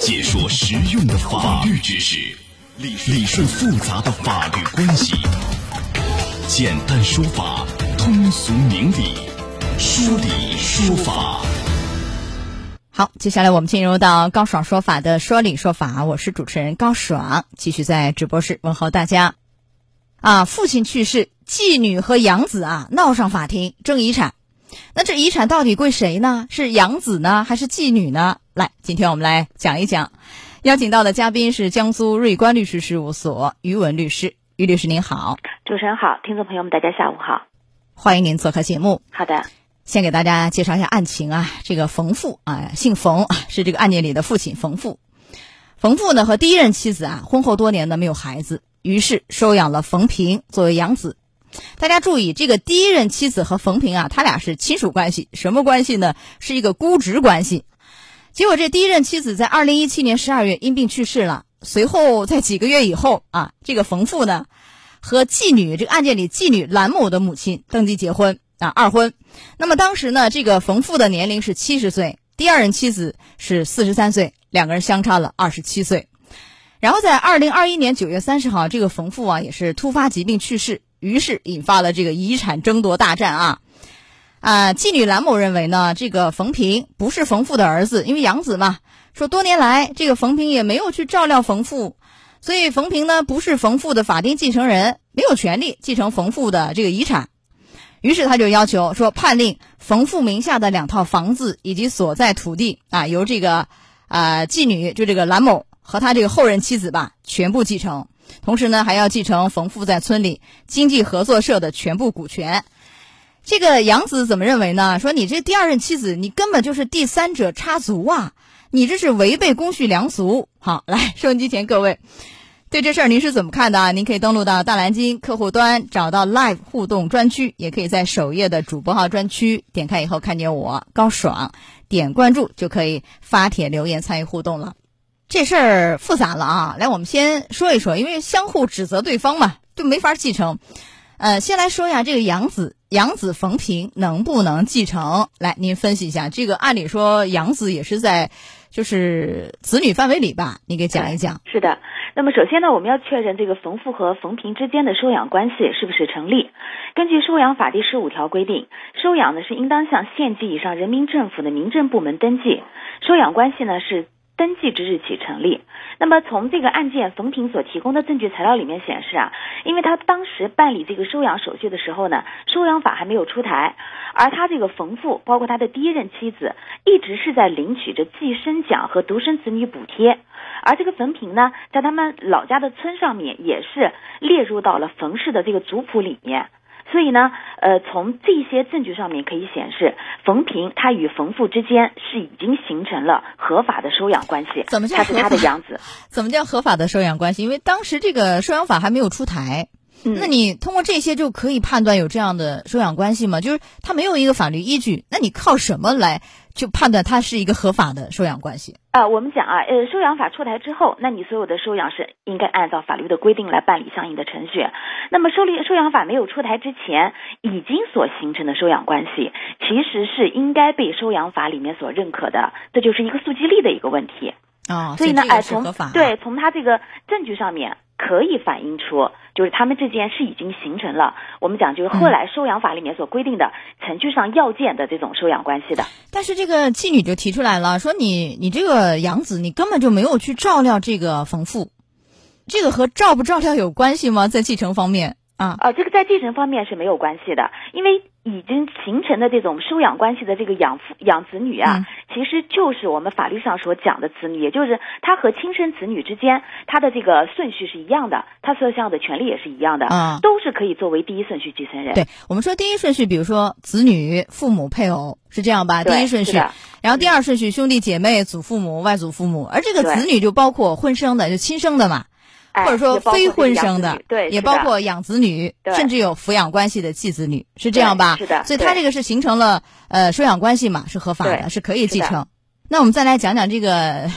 解说实用的法律知识，理理顺复杂的法律关系，简单说法，通俗明理，说理说法。好，接下来我们进入到高爽说法的说理说法，我是主持人高爽，继续在直播室问候大家。啊，父亲去世，继女和养子啊闹上法庭争遗产，那这遗产到底归谁呢？是养子呢，还是继女呢？来，今天我们来讲一讲。邀请到的嘉宾是江苏瑞观律师事务所于文律师，于律师您好，主持人好，听众朋友们大家下午好，欢迎您做客节目。好的，先给大家介绍一下案情啊，这个冯父啊，姓冯，是这个案件里的父亲冯父。冯父呢和第一任妻子啊，婚后多年呢没有孩子。于是收养了冯平作为养子。大家注意，这个第一任妻子和冯平啊，他俩是亲属关系，什么关系呢？是一个姑侄关系。结果这第一任妻子在二零一七年十二月因病去世了。随后在几个月以后啊，这个冯父呢和继女这个案件里继女兰某的母亲登记结婚啊，二婚。那么当时呢，这个冯父的年龄是七十岁，第二任妻子是四十三岁，两个人相差了二十七岁。然后在二零二一年九月三十号，这个冯父啊也是突发疾病去世，于是引发了这个遗产争夺大战啊。啊，妓女兰某认为呢，这个冯平不是冯父的儿子，因为养子嘛。说多年来这个冯平也没有去照料冯父，所以冯平呢不是冯父的法定继承人，没有权利继承冯父的这个遗产。于是他就要求说，判令冯父名下的两套房子以及所在土地啊，由这个啊妓女就这个兰某。和他这个后任妻子吧，全部继承，同时呢，还要继承冯父在村里经济合作社的全部股权。这个杨子怎么认为呢？说你这第二任妻子，你根本就是第三者插足啊！你这是违背公序良俗。好，来收音机前各位，对这事儿您是怎么看的啊？您可以登录到大蓝鲸客户端，找到 Live 互动专区，也可以在首页的主播号专区点开以后看见我高爽，点关注就可以发帖留言参与互动了。这事儿复杂了啊！来，我们先说一说，因为相互指责对方嘛，就没法继承。呃，先来说一下这个养子，养子冯平能不能继承？来，您分析一下。这个按理说养子也是在就是子女范围里吧？你给讲一讲。是的。那么首先呢，我们要确认这个冯父和冯平之间的收养关系是不是成立。根据收养法第十五条规定，收养呢是应当向县级以上人民政府的民政部门登记，收养关系呢是。登记之日起成立。那么从这个案件冯平所提供的证据材料里面显示啊，因为他当时办理这个收养手续的时候呢，收养法还没有出台，而他这个冯父包括他的第一任妻子一直是在领取着计生奖和独生子女补贴，而这个冯平呢，在他们老家的村上面也是列入到了冯氏的这个族谱里面。所以呢，呃，从这些证据上面可以显示，冯平他与冯父之间是已经形成了合法的收养关系。怎么叫他是他的养子？怎么叫合法的收养关系？因为当时这个收养法还没有出台。那你通过这些就可以判断有这样的收养关系吗？就是他没有一个法律依据，那你靠什么来就判断它是一个合法的收养关系？啊，我们讲啊，呃，收养法出台之后，那你所有的收养是应该按照法律的规定来办理相应的程序。那么收理收养法没有出台之前，已经所形成的收养关系，其实是应该被收养法里面所认可的，这就是一个溯及力的一个问题。啊，所以呢，哎，从对从他这个证据上面可以反映出，就是他们之间是已经形成了我们讲就是后来收养法里面所规定的程序上要件的这种收养关系的。但是这个妓女就提出来了，说你你这个养子你根本就没有去照料这个冯父，这个和照不照料有关系吗？在继承方面？啊啊，这个在继承方面是没有关系的，因为已经形成的这种收养关系的这个养父养子女啊，其实就是我们法律上所讲的子女，也就是他和亲生子女之间，他的这个顺序是一样的，他所享有的权利也是一样的，啊，都是可以作为第一顺序继承人。对我们说第一顺序，比如说子女、父母、配偶是这样吧？第一顺序，然后第二顺序兄弟姐妹、祖父母、外祖父母，而这个子女就包括婚生的，就亲生的嘛。或者说非婚生的，对，也包括养子女，甚至有抚养关系的继子女，是这样吧？是的。所以他这个是形成了呃收养关系嘛，是合法的，是可以继承。那我们再来讲讲这个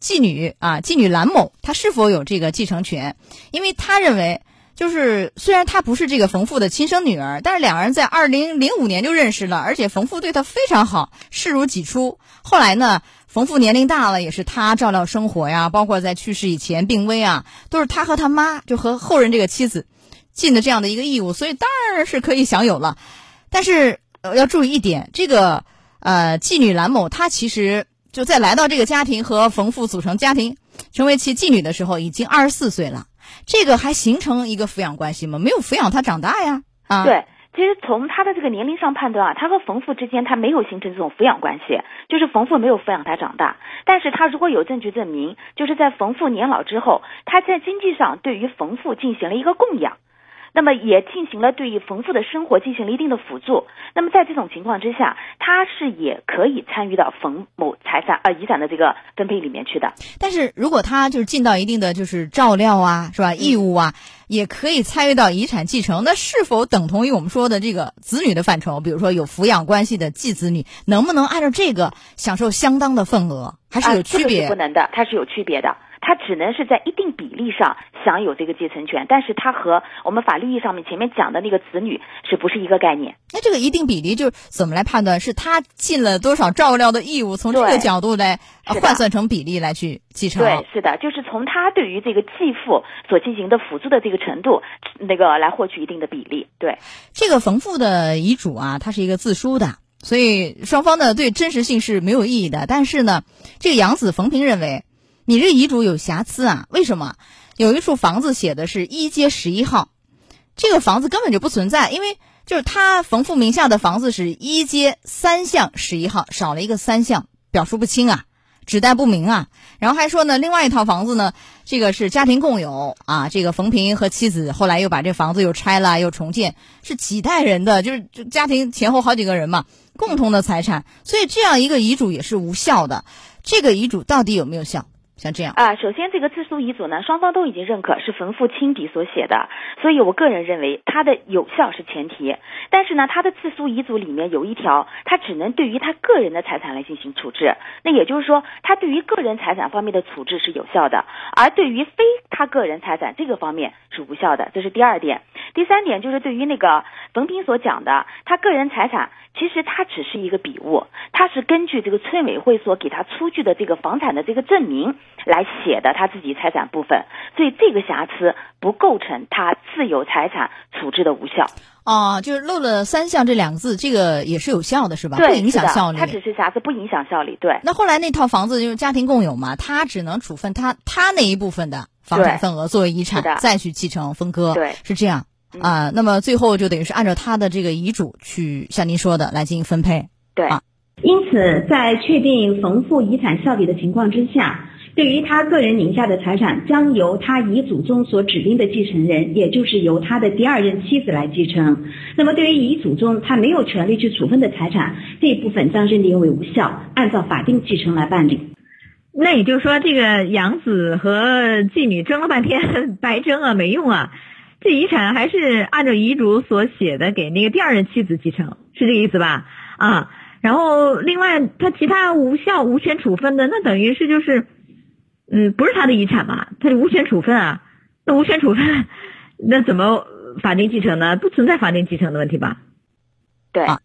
继女啊，继女兰某，她是否有这个继承权？因为他认为就是虽然她不是这个冯父的亲生女儿，但是两个人在二零零五年就认识了，而且冯父对她非常好，视如己出。后来呢，冯父年龄大了，也是他照料生活呀，包括在去世以前病危啊，都是他和他妈就和后人这个妻子尽的这样的一个义务，所以当然是可以享有了。但是要注意一点，这个呃妓女兰某她其实就在来到这个家庭和冯父组成家庭，成为其妓女的时候，已经二十四岁了。这个还形成一个抚养关系吗？没有抚养他长大呀。啊，对，其实从他的这个年龄上判断啊，他和冯父之间他没有形成这种抚养关系，就是冯父没有抚养他长大。但是他如果有证据证明，就是在冯父年老之后，他在经济上对于冯父进行了一个供养。那么也进行了对于冯父的生活进行了一定的辅助。那么在这种情况之下，他是也可以参与到冯某财产呃遗产的这个分配里面去的。但是如果他就是尽到一定的就是照料啊，是吧？义务啊，也可以参与到遗产继承。那是否等同于我们说的这个子女的范畴？比如说有抚养关系的继子女，能不能按照这个享受相当的份额？还是有区别？啊、是不能的，它是有区别的。它只能是在一定比例上享有这个继承权，但是他和我们法律意义上面前面讲的那个子女是不是一个概念？那这个一定比例就是怎么来判断？是他尽了多少照料的义务？从这个角度来换算成比例来去继承？对，是的，就是从他对于这个继父所进行的辅助的这个程度，那个来获取一定的比例。对，这个冯父的遗嘱啊，它是一个自书的，所以双方呢对真实性是没有异议的。但是呢，这个养子冯平认为。你这遗嘱有瑕疵啊？为什么？有一处房子写的是一街十一号，这个房子根本就不存在，因为就是他冯父名下的房子是一街三巷十一号，少了一个三巷，表述不清啊，指代不明啊。然后还说呢，另外一套房子呢，这个是家庭共有啊，这个冯平和妻子后来又把这房子又拆了又重建，是几代人的，就是家庭前后好几个人嘛，共同的财产，所以这样一个遗嘱也是无效的。这个遗嘱到底有没有效？像这样啊，首先这个自书遗嘱呢，双方都已经认可是冯父亲笔所写的，所以我个人认为它的有效是前提。但是呢，他的自书遗嘱里面有一条，他只能对于他个人的财产来进行处置。那也就是说，他对于个人财产方面的处置是有效的，而对于非他个人财产这个方面是无效的。这是第二点。第三点就是对于那个冯平所讲的他个人财产，其实他只是一个笔误，他是根据这个村委会所给他出具的这个房产的这个证明。来写的他自己财产部分，所以这个瑕疵不构成他自有财产处置的无效。哦，就是漏了三项这两个字，这个也是有效的，是吧？对，不影响效率。它只是瑕疵，不影响效率。对。那后来那套房子就是家庭共有嘛，他只能处分他他那一部分的房产份额作为遗产，再去继承分割。对，是这样啊。那么最后就等于是按照他的这个遗嘱去像您说的来进行分配。对。啊，因此，在确定冯父遗产效力的情况之下。对于他个人名下的财产，将由他遗嘱中所指定的继承人，也就是由他的第二任妻子来继承。那么，对于遗嘱中他没有权利去处分的财产，这一部分将认定为无效，按照法定继承来办理。那也就是说，这个养子和继女争了半天，白争啊，没用啊。这遗产还是按照遗嘱所写的，给那个第二任妻子继承，是这个意思吧？啊，然后另外他其他无效无权处分的，那等于是就是。嗯，不是他的遗产嘛，他就无权处分啊。那无权处分，那怎么法定继承呢？不存在法定继承的问题吧？对。啊，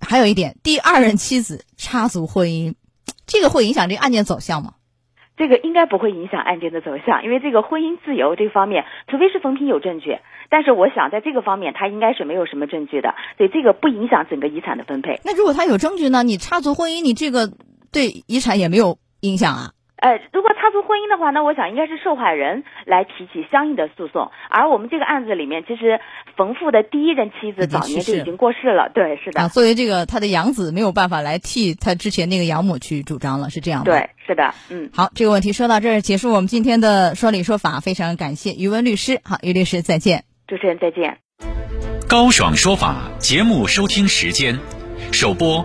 还有一点，第二任妻子插足婚姻，这个会影响这个案件走向吗？这个应该不会影响案件的走向，因为这个婚姻自由这方面，除非是冯平有证据，但是我想在这个方面他应该是没有什么证据的，所以这个不影响整个遗产的分配。那如果他有证据呢？你插足婚姻，你这个对遗产也没有影响啊？呃，如果插足婚姻的话，那我想应该是受害人来提起相应的诉讼。而我们这个案子里面，其实冯父的第一任妻子早年就已经过世了。对，是的。啊，作为这个他的养子，没有办法来替他之前那个养母去主张了，是这样吗？对，是的。嗯，好，这个问题说到这儿结束，我们今天的说理说法，非常感谢于文律师。好，于律师再见。主持人再见。高爽说法节目收听时间，首播。